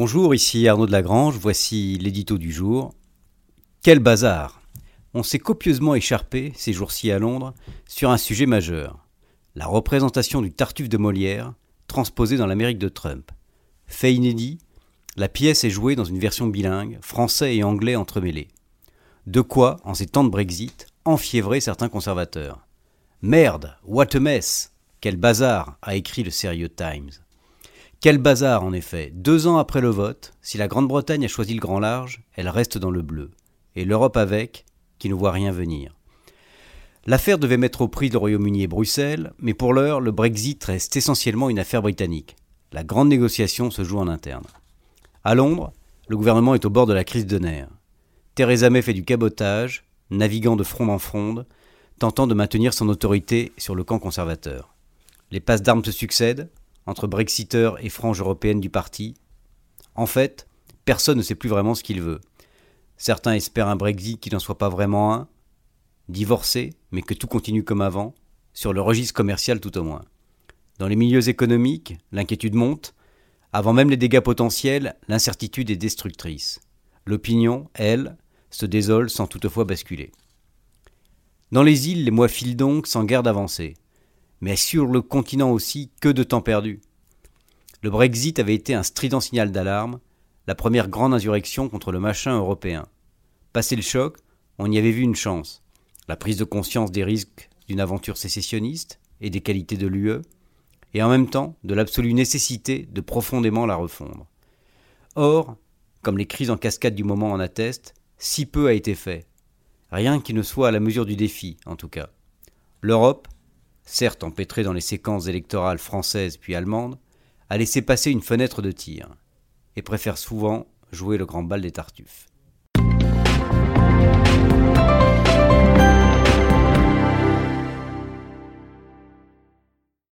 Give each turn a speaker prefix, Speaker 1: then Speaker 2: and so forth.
Speaker 1: Bonjour, ici Arnaud de Lagrange, voici l'édito du jour. Quel bazar On s'est copieusement écharpé, ces jours-ci à Londres, sur un sujet majeur. La représentation du Tartuffe de Molière, transposée dans l'Amérique de Trump. Fait inédit, la pièce est jouée dans une version bilingue, français et anglais entremêlés. De quoi, en ces temps de Brexit, enfiévrer certains conservateurs. Merde, what a mess Quel bazar a écrit le Serious Times. Quel bazar, en effet. Deux ans après le vote, si la Grande-Bretagne a choisi le grand large, elle reste dans le bleu. Et l'Europe avec, qui ne voit rien venir. L'affaire devait mettre au prix le Royaume-Uni et Bruxelles, mais pour l'heure, le Brexit reste essentiellement une affaire britannique. La grande négociation se joue en interne. À Londres, le gouvernement est au bord de la crise de nerfs. Theresa May fait du cabotage, naviguant de fronde en fronde, tentant de maintenir son autorité sur le camp conservateur. Les passes d'armes se succèdent, entre Brexiteurs et franges européennes du parti. En fait, personne ne sait plus vraiment ce qu'il veut. Certains espèrent un Brexit qui n'en soit pas vraiment un, divorcé, mais que tout continue comme avant, sur le registre commercial tout au moins. Dans les milieux économiques, l'inquiétude monte. Avant même les dégâts potentiels, l'incertitude est destructrice. L'opinion, elle, se désole sans toutefois basculer. Dans les îles, les mois filent donc sans guère d'avancée. Mais sur le continent aussi, que de temps perdu. Le Brexit avait été un strident signal d'alarme, la première grande insurrection contre le machin européen. Passé le choc, on y avait vu une chance. La prise de conscience des risques d'une aventure sécessionniste et des qualités de l'UE, et en même temps de l'absolue nécessité de profondément la refondre. Or, comme les crises en cascade du moment en attestent, si peu a été fait. Rien qui ne soit à la mesure du défi, en tout cas. L'Europe, certes empêtrée dans les séquences électorales françaises puis allemandes, a laissé passer une fenêtre de tir, et préfère souvent jouer le grand bal des Tartuffes.